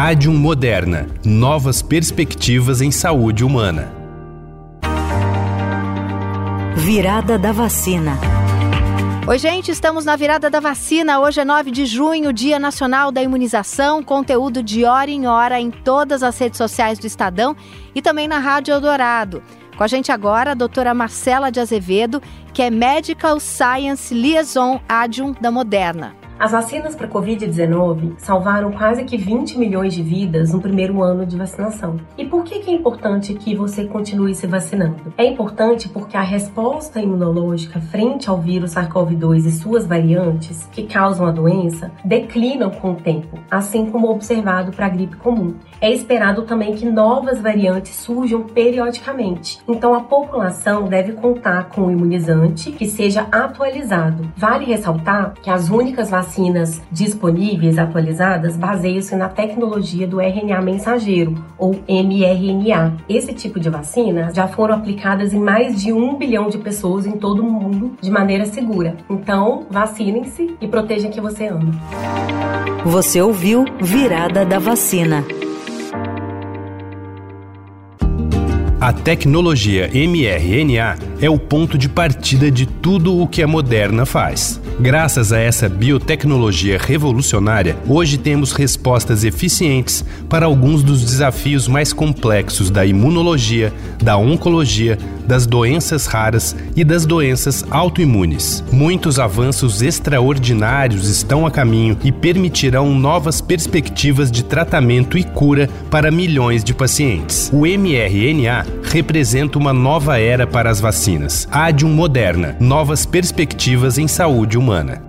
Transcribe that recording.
Adium Moderna. Novas perspectivas em saúde humana. Virada da vacina. Oi, gente, estamos na virada da vacina. Hoje é 9 de junho, Dia Nacional da Imunização. Conteúdo de hora em hora em todas as redes sociais do Estadão e também na Rádio Eldorado. Com a gente agora a doutora Marcela de Azevedo, que é Medical Science Liaison Adjunct da Moderna. As vacinas para Covid-19 salvaram quase que 20 milhões de vidas no primeiro ano de vacinação. E por que, é importante que você continue se vacinando? É importante porque a resposta imunológica frente ao vírus SARS-CoV-2 e suas variantes, que causam a doença, declinam com o tempo, assim como observado para a gripe comum. É esperado também que novas variantes surjam periodicamente. Então a população deve contar com um imunizante que seja atualizado. Vale ressaltar que as únicas vacinas vacinas disponíveis, atualizadas, baseiam-se na tecnologia do RNA mensageiro, ou mRNA. Esse tipo de vacina já foram aplicadas em mais de um bilhão de pessoas em todo o mundo de maneira segura. Então, vacinem-se e protejam quem você ama. Você ouviu Virada da Vacina. A tecnologia mRNA é o ponto de partida de tudo o que a Moderna faz. Graças a essa biotecnologia revolucionária, hoje temos respostas eficientes para alguns dos desafios mais complexos da imunologia, da oncologia, das doenças raras e das doenças autoimunes. Muitos avanços extraordinários estão a caminho e permitirão novas perspectivas de tratamento e cura para milhões de pacientes. O mRNA representa uma nova era para as vacinas. Adium Moderna, novas perspectivas em saúde humana.